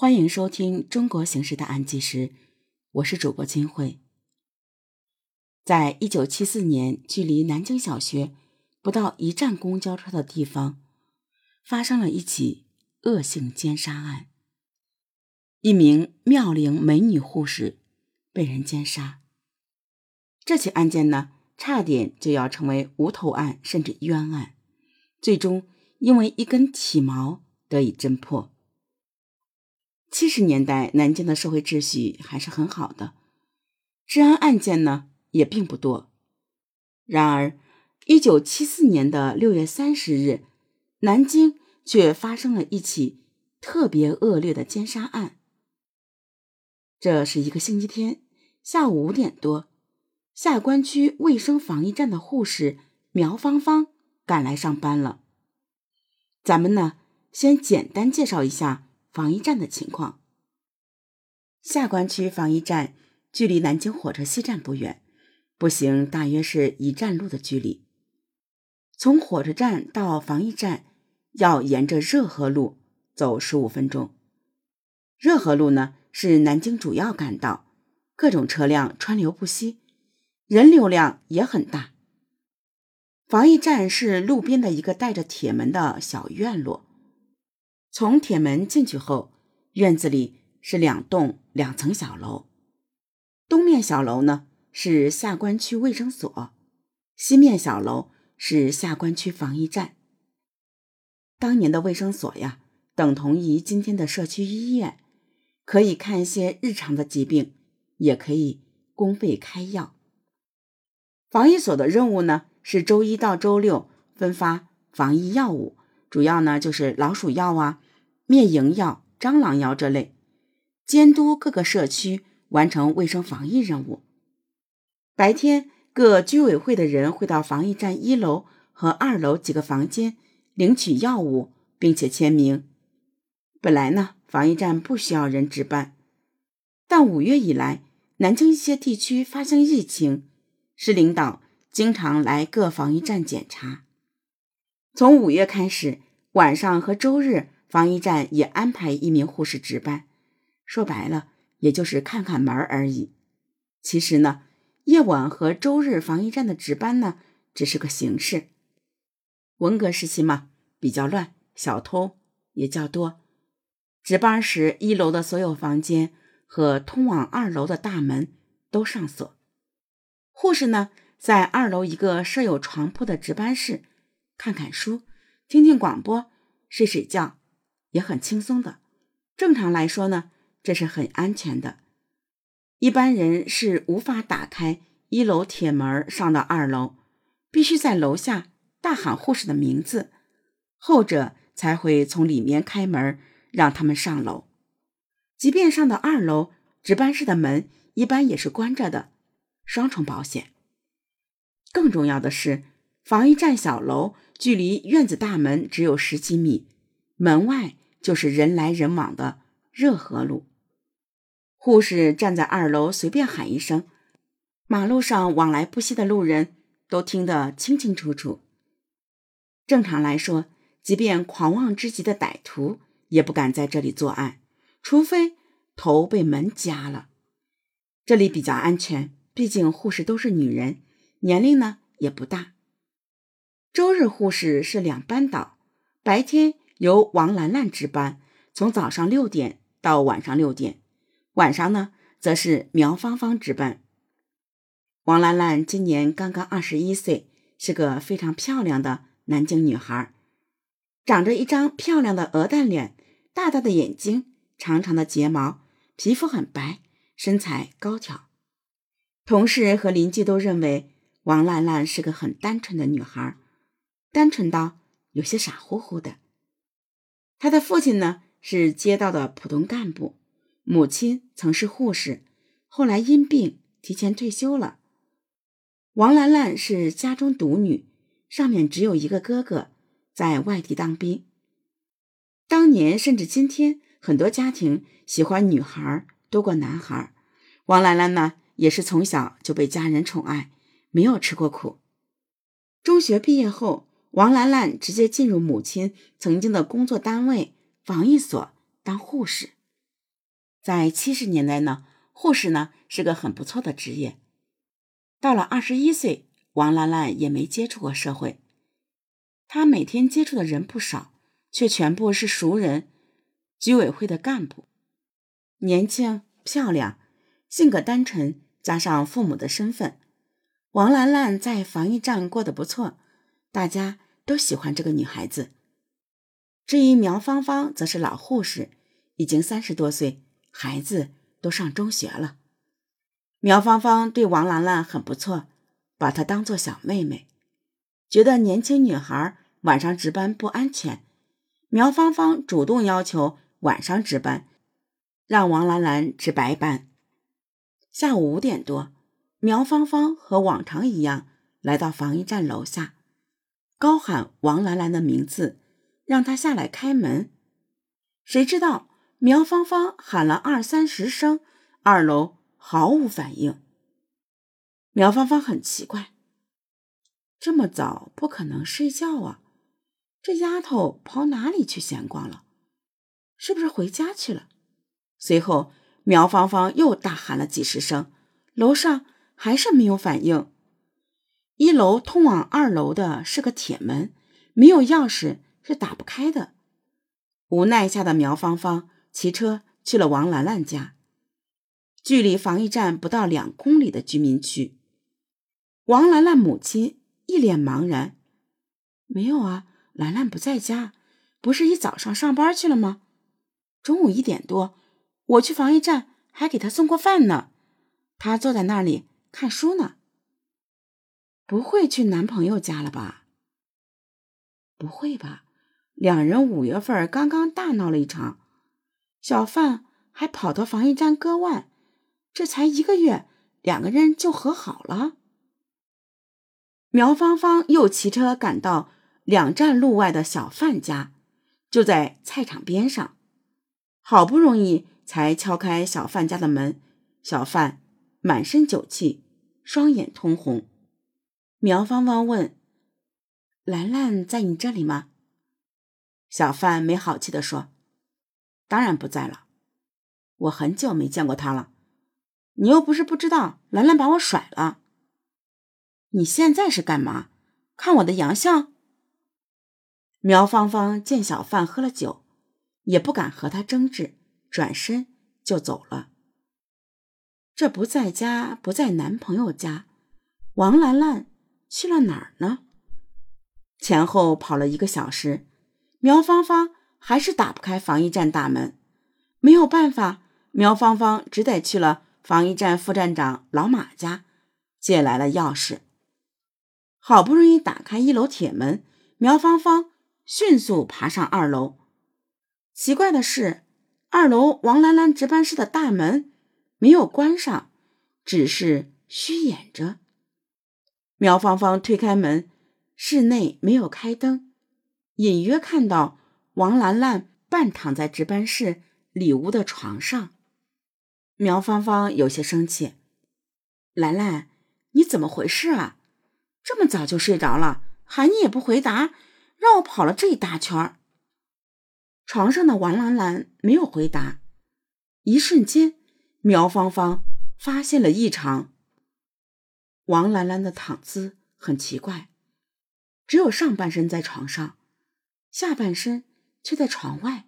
欢迎收听中国刑事的案纪实，我是主播金慧。在一九七四年，距离南京小学不到一站公交车的地方，发生了一起恶性奸杀案。一名妙龄美女护士被人奸杀。这起案件呢，差点就要成为无头案，甚至冤案，最终因为一根体毛得以侦破。七十年代，南京的社会秩序还是很好的，治安案件呢也并不多。然而，一九七四年的六月三十日，南京却发生了一起特别恶劣的奸杀案。这是一个星期天下午五点多，下关区卫生防疫站的护士苗芳芳赶来上班了。咱们呢，先简单介绍一下。防疫站的情况。下关区防疫站距离南京火车西站不远，步行大约是一站路的距离。从火车站到防疫站要沿着热河路走十五分钟。热河路呢是南京主要干道，各种车辆川流不息，人流量也很大。防疫站是路边的一个带着铁门的小院落。从铁门进去后，院子里是两栋两层小楼。东面小楼呢是下关区卫生所，西面小楼是下关区防疫站。当年的卫生所呀，等同于今天的社区医院，可以看一些日常的疾病，也可以公费开药。防疫所的任务呢是周一到周六分发防疫药物。主要呢就是老鼠药啊、灭蝇药、蟑螂药这类，监督各个社区完成卫生防疫任务。白天，各居委会的人会到防疫站一楼和二楼几个房间领取药物，并且签名。本来呢，防疫站不需要人值班，但五月以来，南京一些地区发生疫情，市领导经常来各防疫站检查。从五月开始，晚上和周日防疫站也安排一名护士值班。说白了，也就是看看门而已。其实呢，夜晚和周日防疫站的值班呢，只是个形式。文革时期嘛，比较乱，小偷也较多。值班时，一楼的所有房间和通往二楼的大门都上锁。护士呢，在二楼一个设有床铺的值班室。看看书，听听广播，睡睡觉，也很轻松的。正常来说呢，这是很安全的。一般人是无法打开一楼铁门上到二楼，必须在楼下大喊护士的名字，后者才会从里面开门让他们上楼。即便上到二楼，值班室的门一般也是关着的，双重保险。更重要的是。防疫站小楼距离院子大门只有十几米，门外就是人来人往的热河路。护士站在二楼，随便喊一声，马路上往来不息的路人都听得清清楚楚。正常来说，即便狂妄之极的歹徒也不敢在这里作案，除非头被门夹了。这里比较安全，毕竟护士都是女人，年龄呢也不大。周日护士是两班倒，白天由王兰兰值班，从早上六点到晚上六点；晚上呢，则是苗芳芳值班。王兰兰今年刚刚二十一岁，是个非常漂亮的南京女孩，长着一张漂亮的鹅蛋脸，大大的眼睛，长长的睫毛，皮肤很白，身材高挑。同事和邻居都认为王兰兰是个很单纯的女孩。单纯到有些傻乎乎的。他的父亲呢是街道的普通干部，母亲曾是护士，后来因病提前退休了。王兰兰是家中独女，上面只有一个哥哥在外地当兵。当年甚至今天，很多家庭喜欢女孩多过男孩。王兰兰呢也是从小就被家人宠爱，没有吃过苦。中学毕业后。王兰兰直接进入母亲曾经的工作单位防疫所当护士。在七十年代呢，护士呢是个很不错的职业。到了二十一岁，王兰兰也没接触过社会。她每天接触的人不少，却全部是熟人，居委会的干部，年轻漂亮，性格单纯，加上父母的身份，王兰兰在防疫站过得不错，大家都喜欢这个女孩子。至于苗芳芳，则是老护士，已经三十多岁，孩子都上中学了。苗芳芳对王兰兰很不错，把她当做小妹妹，觉得年轻女孩晚上值班不安全。苗芳芳主动要求晚上值班，让王兰兰值白班。下午五点多，苗芳芳和往常一样来到防疫站楼下，高喊王兰兰的名字。让她下来开门，谁知道苗芳芳喊了二三十声，二楼毫无反应。苗芳芳很奇怪，这么早不可能睡觉啊，这丫头跑哪里去闲逛了？是不是回家去了？随后苗芳芳又大喊了几十声，楼上还是没有反应。一楼通往二楼的是个铁门，没有钥匙。是打不开的。无奈下的苗芳芳骑车去了王兰兰家，距离防疫站不到两公里的居民区。王兰兰母亲一脸茫然：“没有啊，兰兰不在家，不是一早上上班去了吗？中午一点多，我去防疫站还给她送过饭呢。她坐在那里看书呢。不会去男朋友家了吧？不会吧？”两人五月份刚刚大闹了一场，小范还跑到防疫站割腕，这才一个月，两个人就和好了。苗芳芳又骑车赶到两站路外的小范家，就在菜场边上，好不容易才敲开小范家的门。小范满身酒气，双眼通红。苗芳芳问：“兰兰在你这里吗？”小范没好气地说：“当然不在了，我很久没见过他了。你又不是不知道，兰兰把我甩了。你现在是干嘛？看我的洋相？”苗芳芳见小范喝了酒，也不敢和他争执，转身就走了。这不在家，不在男朋友家，王兰兰去了哪儿呢？前后跑了一个小时。苗芳芳还是打不开防疫站大门，没有办法，苗芳芳只得去了防疫站副站长老马家，借来了钥匙。好不容易打开一楼铁门，苗芳芳迅速爬上二楼。奇怪的是，二楼王兰兰值班室的大门没有关上，只是虚掩着。苗芳芳推开门，室内没有开灯。隐约看到王兰兰半躺在值班室里屋的床上，苗芳芳有些生气：“兰兰，你怎么回事啊？这么早就睡着了，喊你也不回答，让我跑了这一大圈。”床上的王兰兰没有回答。一瞬间，苗芳芳发现了异常。王兰兰的躺姿很奇怪，只有上半身在床上。下半身却在床外，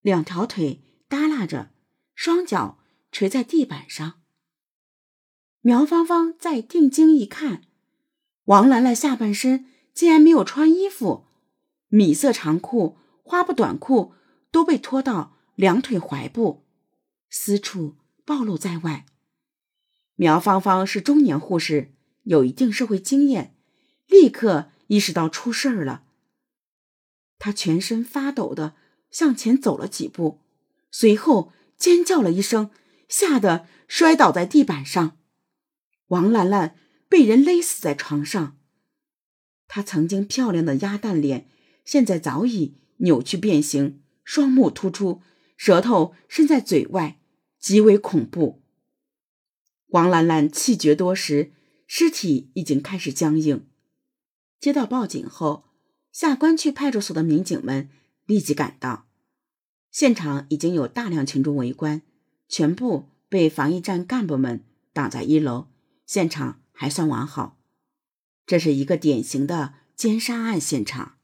两条腿耷拉着，双脚垂在地板上。苗芳芳再定睛一看，王兰兰下半身竟然没有穿衣服，米色长裤、花布短裤都被拖到两腿踝部，私处暴露在外。苗芳芳是中年护士，有一定社会经验，立刻意识到出事儿了。她全身发抖的向前走了几步，随后尖叫了一声，吓得摔倒在地板上。王兰兰被人勒死在床上，她曾经漂亮的鸭蛋脸现在早已扭曲变形，双目突出，舌头伸在嘴外，极为恐怖。王兰兰气绝多时，尸体已经开始僵硬。接到报警后。下关区派出所的民警们立即赶到，现场已经有大量群众围观，全部被防疫站干部们挡在一楼，现场还算完好。这是一个典型的奸杀案现场。